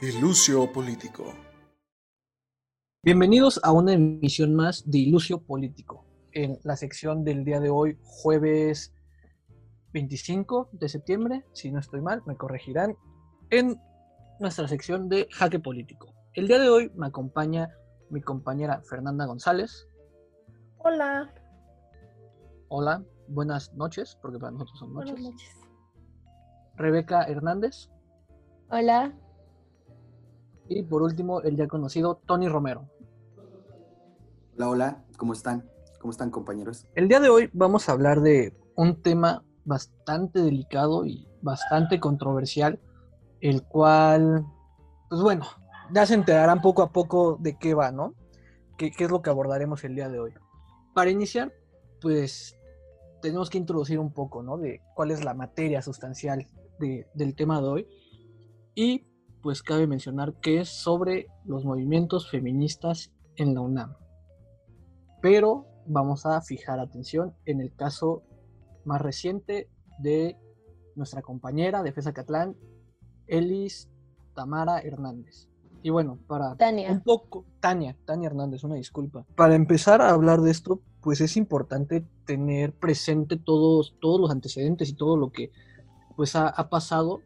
Ilucio Político. Bienvenidos a una emisión más de Ilucio Político, en la sección del día de hoy, jueves 25 de septiembre, si no estoy mal, me corregirán, en nuestra sección de Jaque Político. El día de hoy me acompaña mi compañera Fernanda González. Hola. Hola, buenas noches, porque para nosotros son noches. Buenas noches. Rebeca Hernández. Hola. Y por último, el ya conocido Tony Romero. Hola, hola, ¿cómo están? ¿Cómo están compañeros? El día de hoy vamos a hablar de un tema bastante delicado y bastante controversial, el cual, pues bueno, ya se enterarán poco a poco de qué va, ¿no? ¿Qué, qué es lo que abordaremos el día de hoy? Para iniciar, pues tenemos que introducir un poco, ¿no? De cuál es la materia sustancial de, del tema de hoy. Y pues cabe mencionar que es sobre los movimientos feministas en la UNAM. Pero vamos a fijar atención en el caso más reciente de nuestra compañera de FESA Catlán, Elis Tamara Hernández. Y bueno, para Tania. un poco, Tania, Tania Hernández, una disculpa. Para empezar a hablar de esto, pues es importante tener presente todos, todos los antecedentes y todo lo que pues ha, ha pasado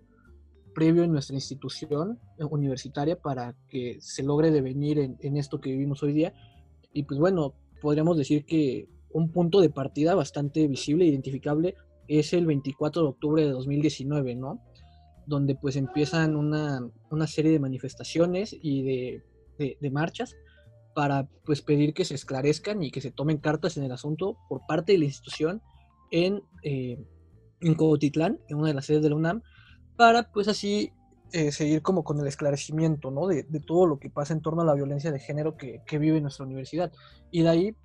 previo en nuestra institución universitaria para que se logre devenir en, en, esto que vivimos hoy día. Y pues bueno, podríamos decir que un punto de partida bastante visible identificable es el 24 de octubre de 2019, ¿no? Donde pues empiezan una, una serie de manifestaciones y de, de, de, marchas para pues pedir que se esclarezcan y que se tomen cartas en el asunto por parte de la institución en, eh, en Cotitlán, en una de las sedes de la UNAM, para pues así eh, seguir como con el esclarecimiento, ¿no? De, de, todo lo que pasa en torno a la violencia de género que, que vive nuestra universidad. Y de ahí,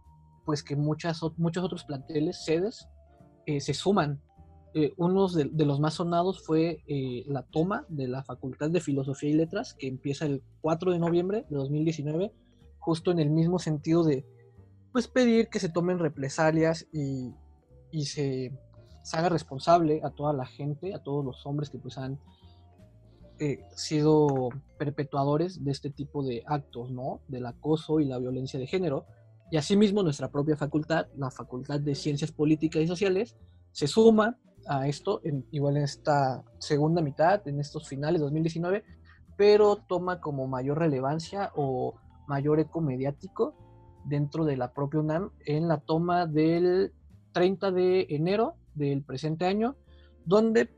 pues que muchas, muchos otros planteles, sedes, eh, se suman. Eh, uno de, de, los más sonados fue eh, la toma de la Facultad de Filosofía y Letras, que empieza el 4 de noviembre de 2019, justo en el mismo sentido de, pues pedir que se tomen represalias y, y se, se haga responsable a toda la gente, a todos los hombres que pues han eh, sido perpetuadores de este tipo de actos, ¿no? Del acoso y la violencia de género. Y asimismo nuestra propia facultad, la Facultad de Ciencias Políticas y Sociales, se suma a esto, en, igual en esta segunda mitad, en estos finales de 2019, pero toma como mayor relevancia o mayor eco mediático dentro de la propia UNAM en la toma del 30 de enero del presente año, donde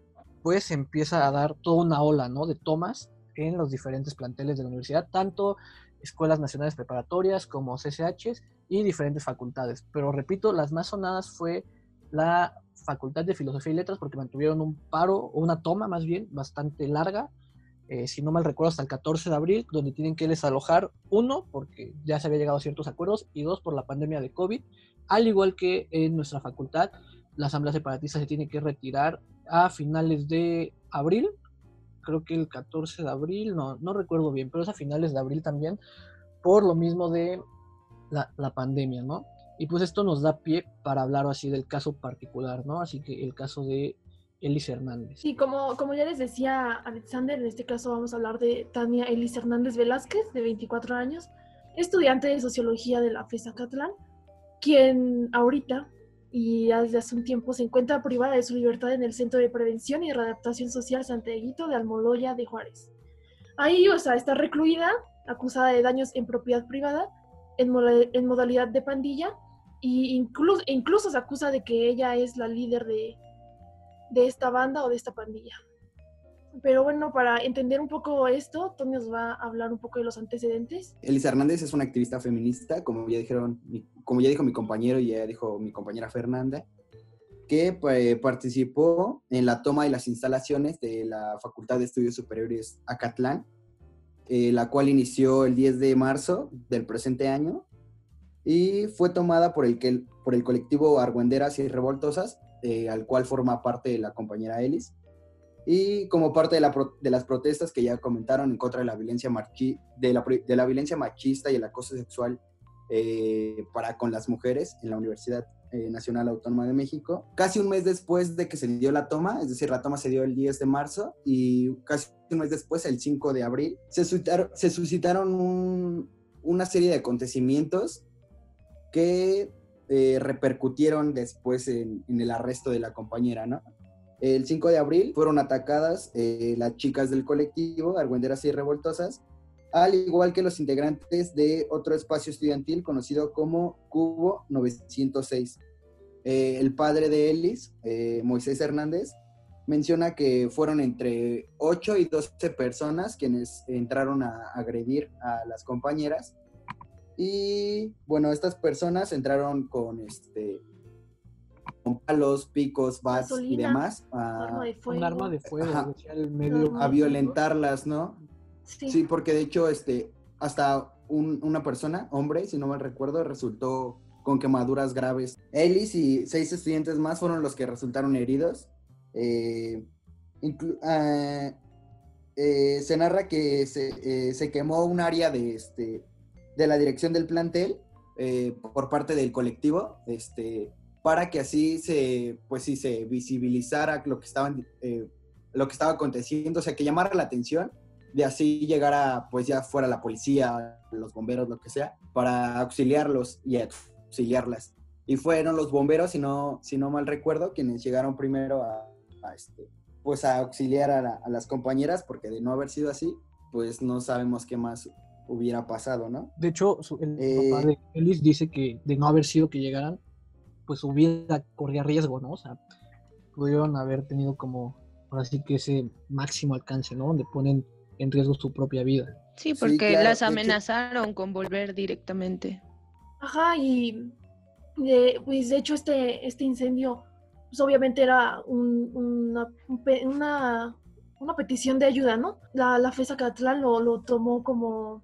pues empieza a dar toda una ola ¿no? de tomas en los diferentes planteles de la universidad, tanto escuelas nacionales preparatorias como CCHs y diferentes facultades. Pero repito, las más sonadas fue la Facultad de Filosofía y Letras porque mantuvieron un paro, o una toma más bien, bastante larga, eh, si no mal recuerdo, hasta el 14 de abril, donde tienen que desalojar, uno, porque ya se había llegado a ciertos acuerdos, y dos, por la pandemia de COVID, al igual que en nuestra facultad, la Asamblea Separatista se tiene que retirar a finales de abril, creo que el 14 de abril, no, no recuerdo bien, pero es a finales de abril también, por lo mismo de la, pandemia, ¿no? Y pues esto nos da pie para hablar así del caso particular, ¿no? Así que el caso de Elis Hernández. Sí, como, como ya les decía Alexander, en este caso vamos a hablar de Tania Elis Hernández Velázquez, de 24 años, estudiante de Sociología de la FESA Catlán, quien ahorita y desde hace un tiempo se encuentra privada de su libertad en el Centro de Prevención y Readaptación Social Santiaguito de Almoloya de Juárez. Ahí, o sea, está recluida, acusada de daños en propiedad privada, en, modalidad de pandilla, y incluso, incluso se acusa de que ella es la líder de, de esta banda o de esta pandilla. Pero bueno, para entender un poco esto, Tony nos va a hablar un poco de los antecedentes. Elisa Hernández es una activista feminista, como ya dijeron, como ya dijo mi compañero y ya dijo mi compañera Fernanda, que pues, participó en la toma de las instalaciones de la Facultad de Estudios Superiores Acatlán, eh, la cual inició el 10 de marzo del presente año y fue tomada por el, que, por el colectivo Argüenderas y Revoltosas, eh, al cual forma parte la compañera Elis, y como parte de, la, de, las protestas que ya comentaron en contra de la violencia, marchi, de la, violencia machista y el acoso sexual eh, para con las mujeres en la universidad. eh, Nacional Autónoma de México. Casi un mes después de que se dio la toma, es decir, la toma se dio el 10 de marzo y casi un mes después, el 5 de abril, se suscitaron, una serie de acontecimientos que eh, repercutieron después en, en, el arresto de la compañera, ¿no? El 5 de abril fueron atacadas eh, las chicas del colectivo, Argüenderas y Revoltosas, al igual que los integrantes de otro espacio estudiantil conocido como Cubo 906. Eh, el padre de Ellis, eh, Moisés Hernández, menciona que fueron entre 8 y 12 personas quienes entraron a agredir a las compañeras. Y bueno, estas personas entraron con este con palos, picos, bats y demás. A, un arma de fuego, Ajá. el medio a violentarlas, ¿no? Sí. Sí, porque de hecho, este, hasta un- una persona, hombre, si no mal recuerdo, resultó con quemaduras graves. Ellis y seis estudiantes más fueron los que resultaron heridos. Eh, ah, eh, se narra que se, eh, se quemó un área de, este, de la dirección del plantel eh, por parte del colectivo, este, para que así se, pues sí, se visibilizara lo que estaban, eh, lo que estaba aconteciendo, o sea, que llamara la atención de así llegar a, pues ya fuera la policía, los bomberos, lo que sea, para auxiliarlos y auxiliarlas. Y fueron los bomberos, si no, si no mal recuerdo, quienes llegaron primero a, a este, pues a auxiliar a, la- a las compañeras, porque de no haber sido así, pues no sabemos qué más hubiera pasado, ¿no? De hecho, el Eh, papá de Ellis dice que de no haber sido que llegaran, pues hubiera, corría riesgo, ¿no? O sea, pudieron haber tenido como, ahora sí que ese máximo alcance, ¿no? Donde ponen en riesgo su propia vida. Sí, Sí, porque claro, las hecho- amenazaron con volver directamente. Ajá, y de, pues de hecho este, este incendio, pues obviamente era un- una, una, una petición de ayuda, ¿no? La, la FESA Catlán lo, lo tomó como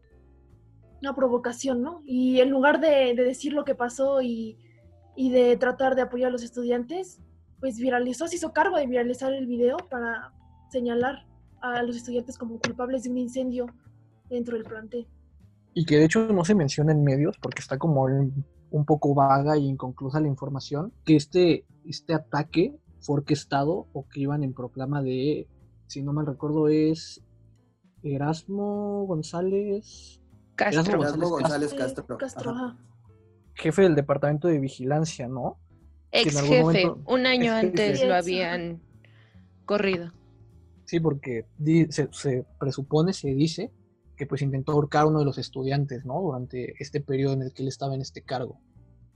una provocación, ¿no? Y en lugar de, de decir lo que pasó y, y de tratar de apoyar a los estudiantes, pues viralizó, se hizo cargo de viralizar el video para señalar a los estudiantes como culpables de un incendio dentro del plantel. Y que de hecho no se menciona en medios porque está como un, poco vaga e inconclusa la información, que este, este ataque fue orquestado o que iban en proclama de, si no mal recuerdo, es Erasmo González, Castro. Erasmo Erasmo González Eh, Castro. Castro, Ajá. ajá. Jefe del departamento de vigilancia, ¿no? Ex jefe. momento- Un año jefe. antes lo habían corrido. Sí, porque se, se presupone, se dice, que pues intentó ahorcar a uno de los estudiantes, ¿no? Durante este periodo en el que él estaba en este cargo.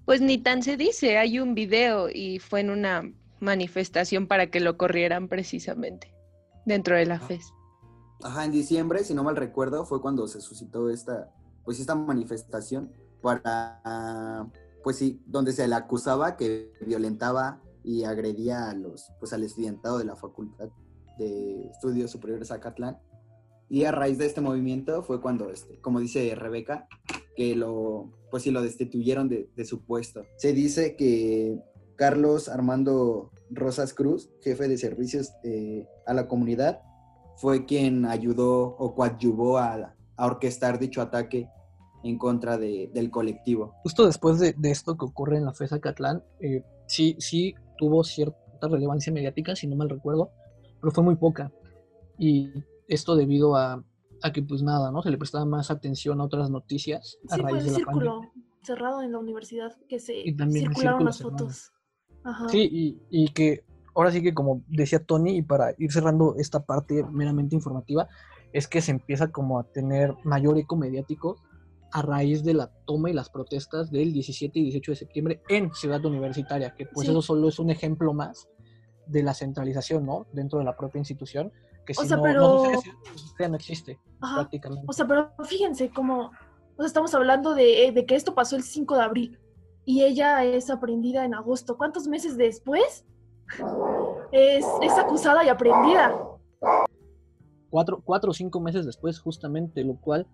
Pues ni tan se dice, hay un video y fue en una manifestación para que lo corrieran precisamente dentro de la Ah. FES. Ajá, en diciembre, si no mal recuerdo, fue cuando se suscitó esta, pues esta manifestación para, pues sí, donde se le acusaba que violentaba y agredía a los, pues al estudiantado de la Facultad de Estudios Superiores Acatlán. Y a raíz de este movimiento fue cuando, este, como dice Rebeca, que lo, pues sí, lo destituyeron de, de su puesto. Se dice que Carlos Armando Rosas Cruz, jefe de servicios eh, a la comunidad, fue quien ayudó o coadyuvó a, a orquestar dicho ataque en contra de- del colectivo. Justo después de, de esto que ocurre en la FESA Catlán, eh, sí, sí tuvo cierta relevancia mediática, si no mal recuerdo, pero fue muy poca. Y esto debido a, a que, pues nada, ¿no? Se le prestaba más atención a otras noticias a Sí, fue raíz el de la pandemia. círculo cerrado en la universidad que se Y también circularon las fotos. Ajá. Sí, y, y que ahora sí que como decía Tony, y para ir cerrando esta parte meramente informativa, es que se empieza como a tener mayor eco mediático a raíz de la toma y las protestas del 17 y 18 de septiembre en Ciudad Universitaria, que pues Sí. eso solo es un ejemplo más de la centralización, ¿no? Dentro de la propia institución, que O si sea, no, pero- no sucede, no existe Ajá. prácticamente. O sea, pero fíjense cómo, o sea, estamos hablando de, de que esto pasó el 5 de abril y ella es aprendida en agosto. ¿Cuántos meses después? Es, es acusada y aprendida. cuatro, cuatro o cinco meses después, justamente, lo cual,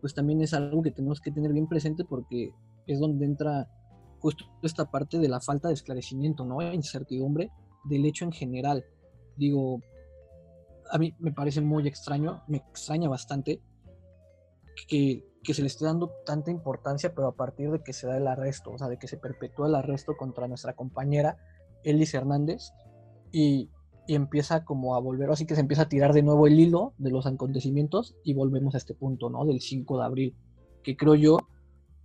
pues también es algo que tenemos que tener bien presente porque es donde entra justo esta parte de la falta de esclarecimiento, ¿no? Incertidumbre del hecho en general. Digo, a mí me parece muy extraño, me extraña bastante que, que se le esté dando tanta importancia, pero a partir de que se da el arresto, o sea, de que se perpetúa el arresto contra nuestra compañera Elis Hernández y, y empieza como a volver, así que se empieza a tirar de nuevo el hilo de los acontecimientos y volvemos a este punto, ¿no? Del 5 de abril, que creo yo,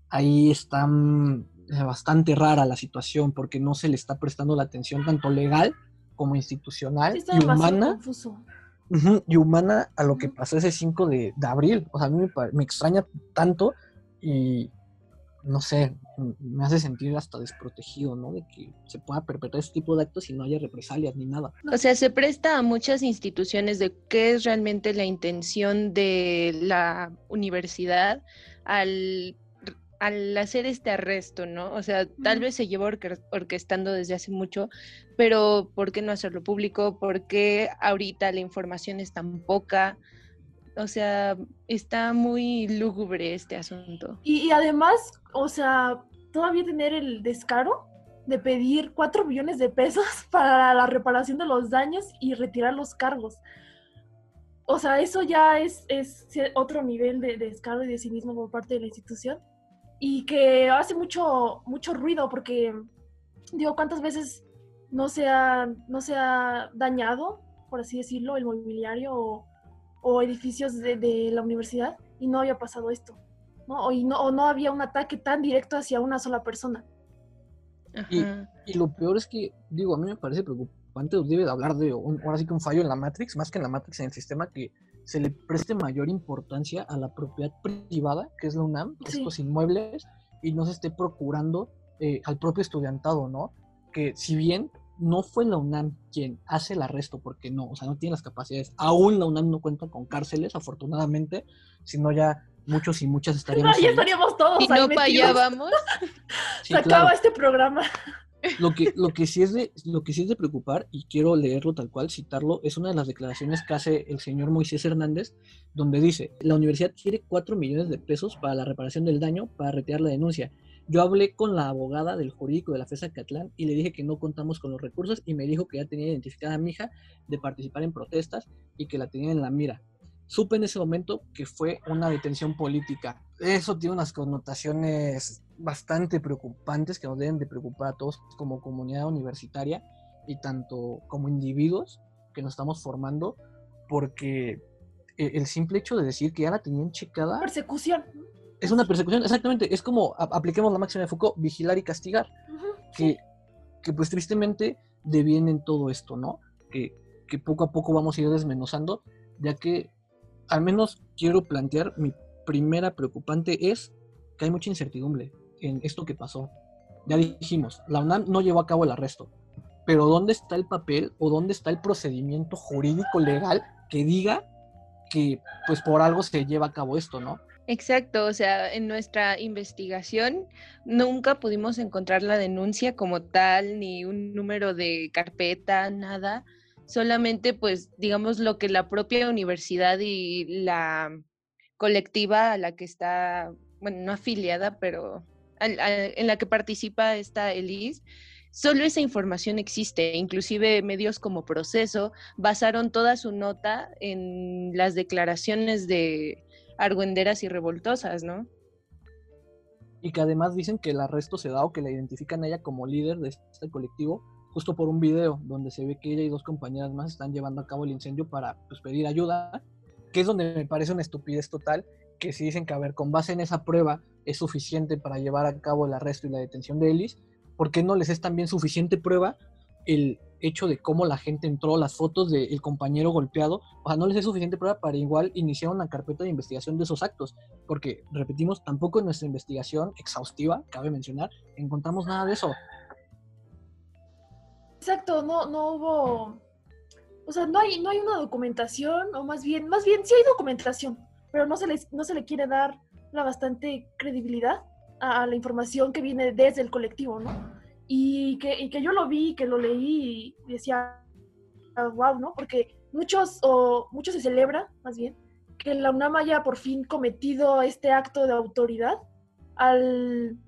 ahí está mm, bastante rara la situación porque no se le está prestando la atención tanto legal como institucional está y humana confuso. Y humana a lo que pasó ese 5 de, de abril. O sea, a mí me, me extraña tanto y no sé, me hace sentir hasta desprotegido, ¿no? De que se pueda perpetrar este tipo de actos y no haya represalias ni nada. O sea, se presta a muchas instituciones de qué es realmente la intención de la universidad al, al hacer este arresto, ¿no? O sea, tal vez se lleva orque- orquestando desde hace mucho, pero ¿por qué no hacerlo público? ¿Por qué ahorita la información es tan poca? O sea, está muy lúgubre este asunto. Y, además, o sea, todavía tener el descaro de pedir 4 millones de pesos para la reparación de los daños y retirar los cargos. O sea, eso ya es, es otro nivel de, de descaro y de cinismo por parte de la institución. Y que hace mucho, mucho ruido porque, digo, ¿cuántas veces no se ha, no se ha dañado, por así decirlo, el mobiliario o edificios de, de la universidad y no había pasado esto? ¿no? O, y no, o no había un ataque tan directo hacia una sola persona. Y-. Y lo peor es que, digo, a mí me parece preocupante, debe de hablar de un, ahora sí que un fallo en la Matrix, más que en la Matrix en el sistema, que se le preste mayor importancia a la propiedad privada, que es la UNAM, Sí. estos inmuebles, y no se esté procurando eh, al propio estudiantado, ¿no? Que si bien no fue la UNAM quien hace el arresto, porque no, o sea, no tiene las capacidades, aún la UNAM no cuenta con cárceles, afortunadamente, sino ya muchos y muchas estaríamos ya ahí. estaríamos todos Y ahí no para allá vamos. Sí, Se claro. acaba este programa. Lo que, lo que sí es de, lo que sí es de preocupar, y quiero leerlo tal cual, citarlo, es una de las declaraciones que hace el señor Moisés Hernández, donde dice, la universidad quiere 4 millones de pesos para la reparación del daño para retirar la denuncia. Yo hablé con la abogada del jurídico de la FESA Catlán y le dije que no contamos con los recursos y me dijo que ya tenía identificada a mi hija de participar en protestas y que la tenía en la mira. Supe en ese momento que fue una detención política. Eso tiene unas connotaciones bastante preocupantes que nos deben de preocupar a todos como comunidad universitaria y tanto como individuos que nos estamos formando, porque e- el simple hecho de decir que ya la tenían checada Persecución. Es una persecución, exactamente, es como a- apliquemos la máxima de Foucault, vigilar y castigar que, que pues tristemente devienen todo esto, ¿no? Que, que poco a poco vamos a ir desmenuzando, ya que al menos quiero plantear, mi primera preocupante es que hay mucha incertidumbre en esto que pasó. Ya dijimos, la UNAM no llevó a cabo el arresto, pero ¿dónde está el papel o dónde está el procedimiento jurídico legal que diga que pues por algo se lleva a cabo esto, ¿no? Exacto, o sea, en nuestra investigación nunca pudimos encontrar la denuncia como tal, ni un número de carpeta, nada. Solamente, pues, digamos, lo que la propia universidad y la colectiva a la que está, bueno, no afiliada, pero en la que participa esta Elis, solo esa información existe. Inclusive medios como Proceso basaron toda su nota en las declaraciones de argüenderas y revoltosas, ¿no? y que además dicen que el arresto se da o que la identifican a ella como líder de este colectivo justo por un video donde se ve que ella y dos compañeras más están llevando a cabo el incendio para pues, pedir ayuda, que es donde me parece una estupidez total, que si dicen que a ver, con base en esa prueba es suficiente para llevar a cabo el arresto y la detención de Ellis, ¿por qué no les es también suficiente prueba el hecho de cómo la gente entró, las fotos del compañero golpeado, o sea, no les es suficiente prueba para igual iniciar una carpeta de investigación de esos actos, porque, repetimos, tampoco en nuestra investigación exhaustiva, cabe mencionar, encontramos nada de eso. Exacto, no, no hubo. O sea, no hay, no hay una documentación, o más bien, más bien sí hay documentación, pero no se, les, no se le quiere dar la bastante credibilidad a, a la información que viene desde el colectivo, ¿no? Y que, y que yo lo vi, que lo leí y decía, wow, ¿no? Porque muchos, o mucho se celebra, más bien, que la UNAM haya por fin cometido este acto de autoridad al,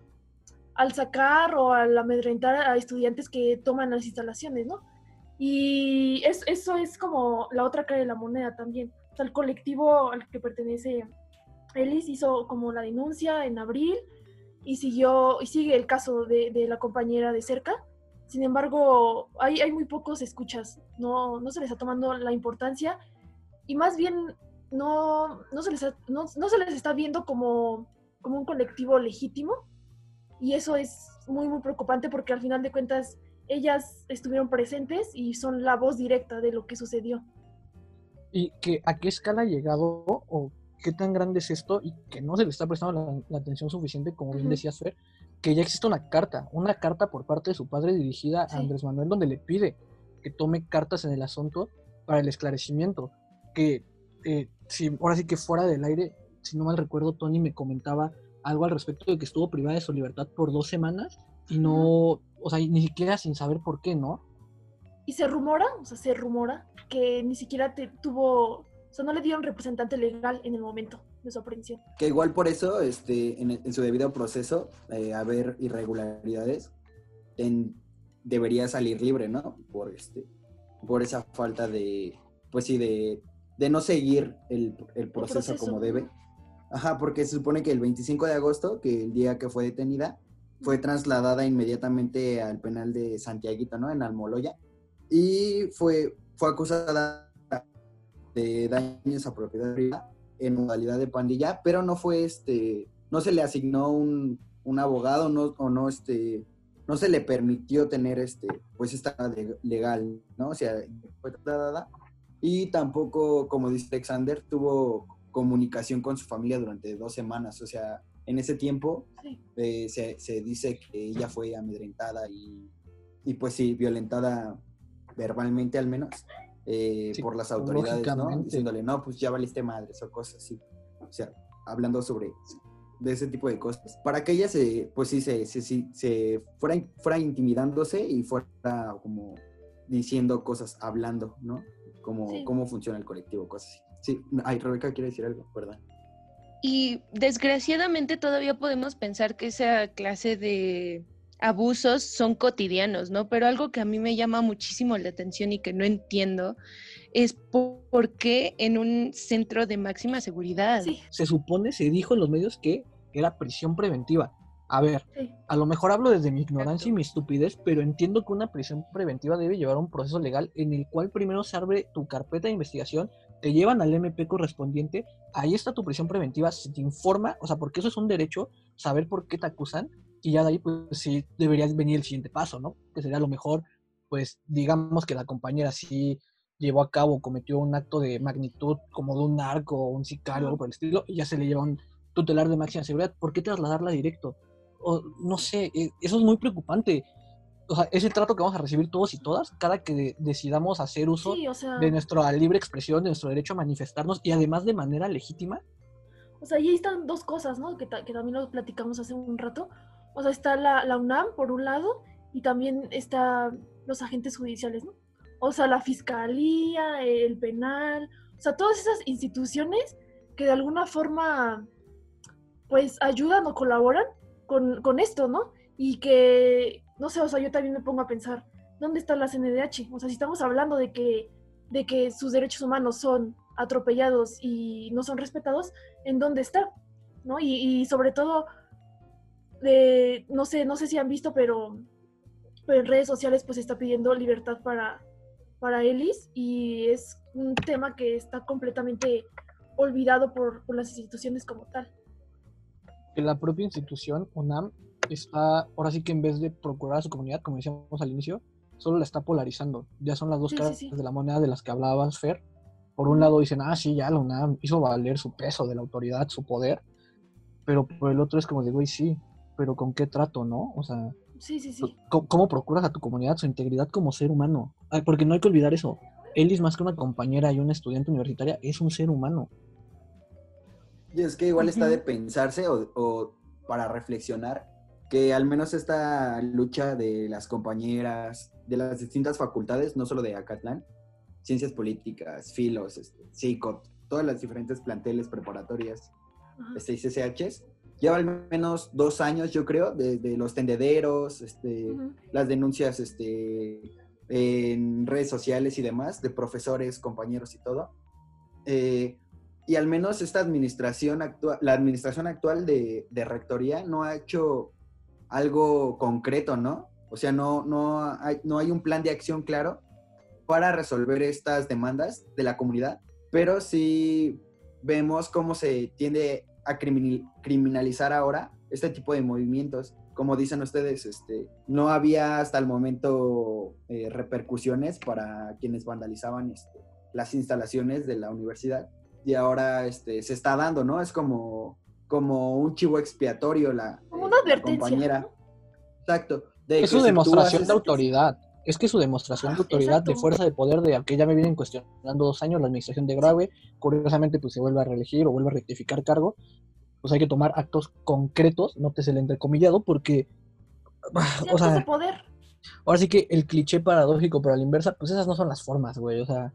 al sacar o al amedrentar a estudiantes que toman las instalaciones, ¿no? Y es, eso es como la otra cara de la moneda también. O sea, el colectivo al que pertenece Ellis hizo como la denuncia en abril y siguió y sigue el caso de, de la compañera de cerca. Sin embargo, hay, hay muy pocos escuchas, no, no se les está tomando la importancia y más bien no, no, se, les, no, no se les está viendo como, como un colectivo legítimo y eso es muy, muy preocupante porque al final de cuentas ellas estuvieron presentes y son la voz directa de lo que sucedió. ¿Y que, a qué escala ha llegado o qué tan grande es esto y que no se le está prestando la, atención suficiente, como bien decía Fer, que ya existe una carta, una carta por parte de su padre dirigida a Andrés Manuel donde le pide que tome cartas en el asunto para el esclarecimiento, que eh, si ahora sí que fuera del aire, si no mal recuerdo, Tony me comentaba algo al respecto de que estuvo privada de su libertad por dos semanas y no, o sea, ni siquiera sin saber por qué, ¿no? Y se rumora, o sea, se rumora que ni siquiera te tuvo, o sea, no le dieron representante legal en el momento de su aprehensión. Que igual por eso, este, en, su debido proceso, eh, haber irregularidades, en, debería salir libre, ¿no? Por este, por esa falta de, pues sí, de, de no seguir el, el, proceso como debe. Ajá, porque se supone que el 25 de agosto, que el día que fue detenida, fue trasladada inmediatamente al penal de Santiaguito, ¿no? En Almoloya. Y fue, fue acusada de daños a propiedad privada en modalidad de pandilla, pero no fue este, no se le asignó un, un abogado, no, o no este, no se le permitió tener este, pues esta legal, ¿no? O sea, fue trasladada y tampoco, como dice Alexander, tuvo comunicación con su familia durante dos semanas. O sea, en ese tiempo eh, se, se, dice que ella fue amedrentada y, y, pues sí, violentada verbalmente al menos eh, por las autoridades, ¿no? Diciéndole, no, pues ya valiste madres o cosas así. O sea, hablando sobre de ese tipo de cosas. Para que ella se, pues sí, se, se, se fuera, fuera intimidándose y fuera como diciendo cosas, hablando, ¿no? Cómo, cómo funciona el colectivo, cosas así. Sí, ay, Rebeca quiere decir algo, ¿verdad? Y desgraciadamente todavía podemos pensar que esa clase de abusos son cotidianos, ¿no? Pero algo que a mí me llama muchísimo la atención y que no entiendo es por, qué en un centro de máxima seguridad. Se supone, se dijo en los medios que era prisión preventiva. A ver, a lo mejor hablo desde mi ignorancia y mi estupidez, pero entiendo que una prisión preventiva debe llevar un proceso legal en el cual primero se abre tu carpeta de investigación te llevan al MP correspondiente, ahí está tu prisión preventiva, se te informa, o sea, porque eso es un derecho, saber por qué te acusan, y ya de ahí, pues sí, debería venir el siguiente paso, ¿no? Que sería lo mejor, pues digamos que la compañera sí llevó a cabo, cometió un acto de magnitud como de un narco o un sicario o algo por el estilo, y ya se le lleva un tutelar de máxima seguridad, ¿por qué trasladarla directo? O, no sé, e, eso es muy preocupante o sea, es el trato que vamos a recibir todos y todas cada que decidamos hacer uso de nuestra libre expresión, de nuestro derecho a manifestarnos y además de manera legítima. O sea, ahí están dos cosas, ¿no? Que, que también lo platicamos hace un rato. O sea, está la, la, UNAM por un lado y también está los agentes judiciales, ¿no? O sea, la fiscalía, el penal, o sea, todas esas instituciones que de alguna forma, pues, ayudan o colaboran con, con esto, ¿no? Y que, no sé, o sea, yo también me pongo a pensar, ¿dónde está la CNDH? O sea, si estamos hablando de que, de que sus derechos humanos son atropellados y no son respetados, ¿en dónde está? ¿No? Y, sobre todo, no sé, no sé si han visto, pero, en redes sociales pues está pidiendo libertad para, para Ellis y es un tema que está completamente olvidado por, por las instituciones como tal. La propia institución, UNAM, está, ahora sí que en vez de procurar a su comunidad, como decíamos al inicio, solo la está polarizando. Ya son las dos caras de la moneda de las que hablabas, Fer. Por un lado dicen, ah, sí, ya la UNAM hizo valer su peso de la autoridad, su poder. Pero por el otro es como digo, y sí, pero ¿con qué trato, no? O sea, sí, sí, sí. ¿cómo, procuras a tu comunidad su integridad como ser humano? porque no hay que olvidar eso. Él es más que una compañera y una estudiante universitaria, es un ser humano. Y es que igual está de pensarse o, o para reflexionar que al menos esta lucha de las compañeras de las distintas facultades, no solo de Acatlán, ciencias políticas, filos, este, psico, todas las diferentes planteles preparatorias, este, CCHs, lleva al menos dos años, yo creo, de, los tendederos, este, las denuncias este, en redes sociales y demás, de profesores, compañeros y todo. Eh, y al menos esta administración actual, la administración actual de, de rectoría no ha hecho algo concreto, ¿no? O sea, no, no, hay, no hay un plan de acción claro para resolver estas demandas de la comunidad, pero sí vemos cómo se tiende a criminalizar ahora este tipo de movimientos. Como dicen ustedes, este, no había hasta el momento eh, repercusiones para quienes vandalizaban este, las instalaciones de la universidad y ahora este, se está dando, ¿no? Es como, como un chivo expiatorio la, como una advertencia, compañera. Exacto. es su demostración de autoridad. Es que su demostración de autoridad, de fuerza de poder, de que ya me vienen cuestionando dos años la administración de Grave, curiosamente pues se vuelve a reelegir o vuelve a rectificar cargo, pues hay que tomar actos concretos, no te se el entrecomillado, porque... o sea, de poder. Ahora sí que el cliché paradójico, pero a la inversa, pues esas no son las formas, güey. O sea,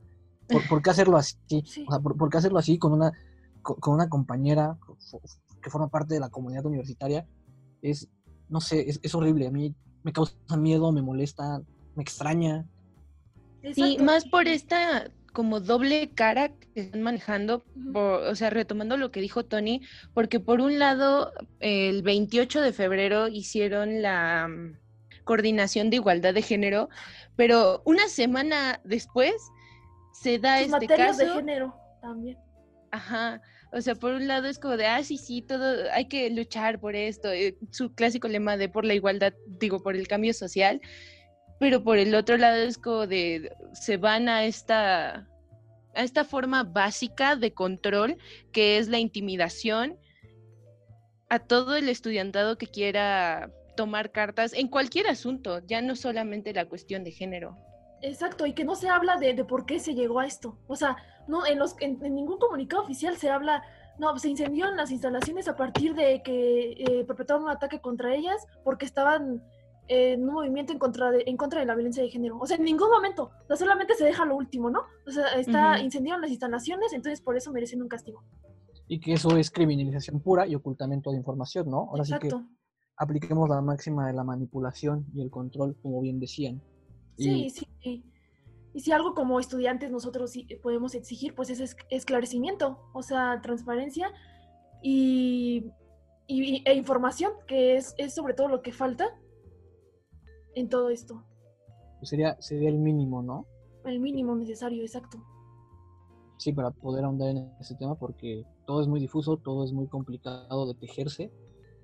¿por, qué hacerlo así? O sea, ¿por, qué hacerlo así con una, con, una compañera que forma parte de la comunidad universitaria? Es, no sé, es, horrible. A mí me causa miedo, me molesta, me extraña. Sí, más por esta como doble cara que están manejando, o sea, retomando lo que dijo Tony, porque por un lado, el 28 de febrero hicieron la mm, coordinación de igualdad de género, pero una semana después se da este caso. de género también. Ajá. O sea, por un lado es como de, ah, sí, sí, todo, hay que luchar por esto, eh, su clásico lema de por la igualdad, digo, por el cambio social, pero por el otro lado es como de, se van a esta, a esta forma básica de control que es la intimidación a todo el estudiantado que quiera tomar cartas en cualquier asunto, ya no solamente la cuestión de género. Exacto, y que no se habla de, de por qué se llegó a esto. O sea, no en, los, en, ningún comunicado oficial se habla, no, se incendiaron las instalaciones a partir de que eh, perpetraron un ataque contra ellas porque estaban en un movimiento en contra, de, en contra de la violencia de género. O sea, en ningún momento, o solamente se deja lo último, ¿no? O sea, está, incendiaron las instalaciones, entonces por eso merecen un castigo. Y que eso es criminalización pura y ocultamiento de información, ¿no? Ahora Exacto. sí que apliquemos la máxima de la manipulación y el control, como bien decían. Sí, sí. Y si algo como estudiantes nosotros podemos exigir, pues es esclarecimiento, o sea, transparencia y, e información, que es, sobre todo lo que falta en todo esto. Pues sería, sería el mínimo, ¿no? El mínimo necesario, exacto. Sí, para poder ahondar en ese tema, porque todo es muy difuso, todo es muy complicado de tejerse.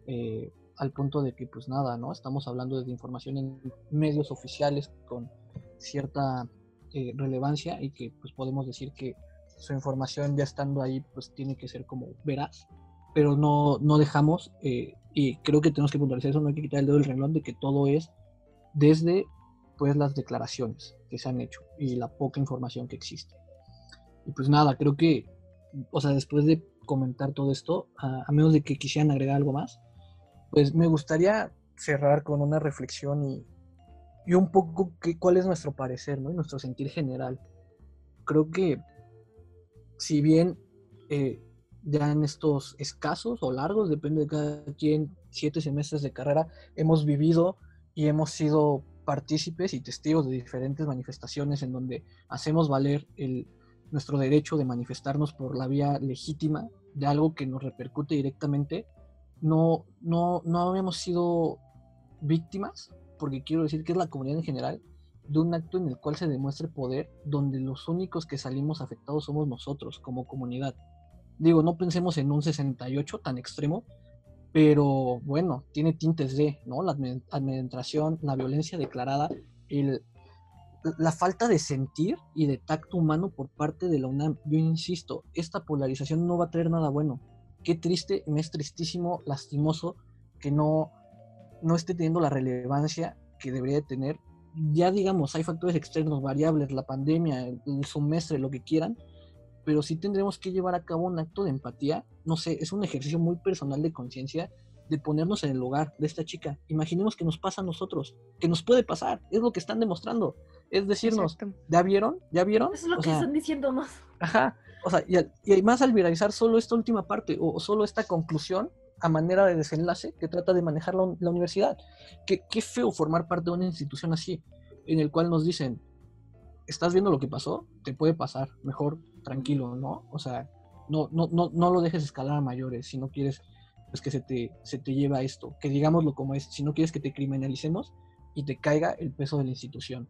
Eh, al punto de que pues nada, ¿no? Estamos hablando de información en medios oficiales con cierta eh, relevancia y que pues podemos decir que su información ya estando ahí pues tiene que ser como veraz, pero no, no dejamos, eh, y creo que tenemos que puntualizar eso, no hay que quitar el dedo del renglón de que todo es desde pues las declaraciones que se han hecho y la poca información que existe. Y pues nada, creo que, o sea, después de comentar todo esto, a menos de que quisieran agregar algo más, pues me gustaría cerrar con una reflexión y, y un poco que, cuál es nuestro parecer, ¿no? Y nuestro sentir general. Creo que si bien eh, ya en estos escasos o largos, depende de cada quien, siete semestres de carrera, hemos vivido y hemos sido partícipes y testigos de diferentes manifestaciones en donde hacemos valer el, nuestro derecho de manifestarnos por la vía legítima de algo que nos repercute directamente no, no, no habíamos sido víctimas, porque quiero decir que es la comunidad en general, de un acto en el cual se demuestre poder, donde los únicos que salimos afectados somos nosotros como comunidad. Digo, no pensemos en un 68 tan extremo, pero bueno, tiene tintes de, ¿no? La administración, la violencia declarada, el, la falta de sentir y de tacto humano por parte de la UNAM. Yo insisto, esta polarización no va a traer nada bueno qué triste, me es tristísimo, lastimoso que no, no esté teniendo la relevancia que debería tener. Ya digamos, hay factores externos, variables, la pandemia, el, semestre, lo que quieran, pero sí tendremos que llevar a cabo un acto de empatía. No sé, es un ejercicio muy personal de conciencia de ponernos en el lugar de esta chica. Imaginemos que nos pasa a nosotros, que nos puede pasar, es lo que están demostrando. Es decirnos, ¿ya vieron? ¿Ya vieron? Eso es lo que están diciendo más. Ajá, o sea, y, y más al viralizar solo esta última parte o, solo esta conclusión a manera de desenlace que trata de manejar la, universidad. Qué, qué feo formar parte de una institución así, en el cual nos dicen, estás viendo lo que pasó, te puede pasar, mejor tranquilo, ¿no? O sea, no, no, no, no lo dejes escalar a mayores si no quieres pues, que se te, se te lleve a esto, que digámoslo como es, si no quieres que te criminalicemos y te caiga el peso de la institución.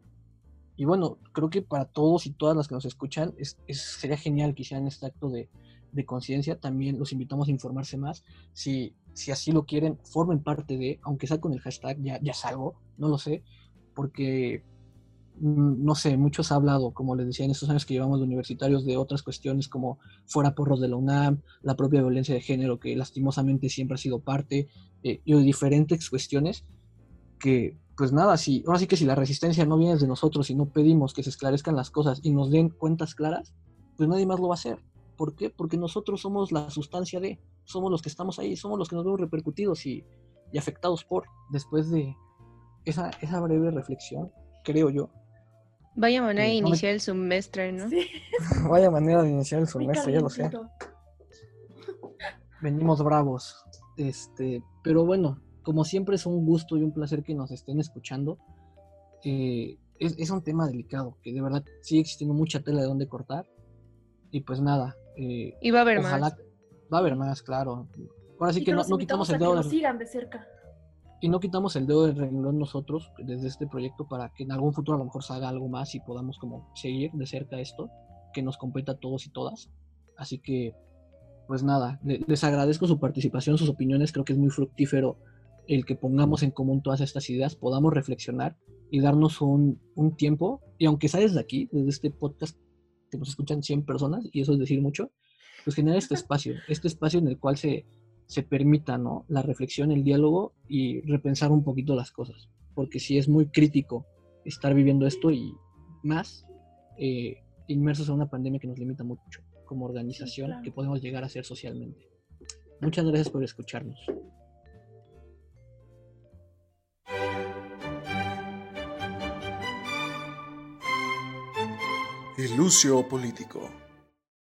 Y bueno, creo que para todos y todas las que nos escuchan es, sería genial que hicieran este acto de, de conciencia. También los invitamos a informarse más. Si, si así lo quieren, formen parte de, aunque sea con el hashtag, ya, ya salgo, no lo sé, porque no sé, muchos han hablado, como les decía, en estos años que llevamos de universitarios, de otras cuestiones como fuera porros de la UNAM, la propia violencia de género, que lastimosamente siempre ha sido parte, eh, y diferentes cuestiones que pues nada, si, ahora sí que si la resistencia no viene de nosotros y no pedimos que se esclarezcan las cosas y nos den cuentas claras, pues nadie más lo va a hacer. ¿Por qué? Porque nosotros somos la sustancia de, somos los que estamos ahí, somos los que nos vemos repercutidos y, afectados por, después de esa, esa breve reflexión, creo yo. Vaya manera de iniciar el semestre, ¿no? Vaya manera de iniciar el semestre, ya lo sé. Venimos bravos. Este, pero bueno, como siempre es un gusto y un placer que nos estén escuchando. Eh, es, un tema delicado, que de verdad sigue existiendo mucha tela de donde cortar. Y pues nada. Eh, y va a haber más. Va a haber más, claro. Ahora sí que, no, quitamos el dedo. de, sigan de cerca. Y no quitamos el dedo del renglón nosotros desde este proyecto para que en algún futuro a lo mejor salga algo más y podamos como seguir de cerca esto que nos compete a todos y todas. Así que, pues nada, les agradezco su participación, sus opiniones, creo que es muy fructífero el que pongamos en común todas estas ideas, podamos reflexionar y darnos un, tiempo. Y aunque sales de aquí, desde este podcast, que nos escuchan 100 personas, y eso es decir mucho, pues generar este espacio, este espacio en el cual se, se permita ¿no? la reflexión, el diálogo y repensar un poquito las cosas. Porque sí es muy crítico estar viviendo esto y más eh, inmersos en una pandemia que nos limita mucho como organización que podemos llegar a ser socialmente. Muchas gracias por escucharnos. Ilusio Político.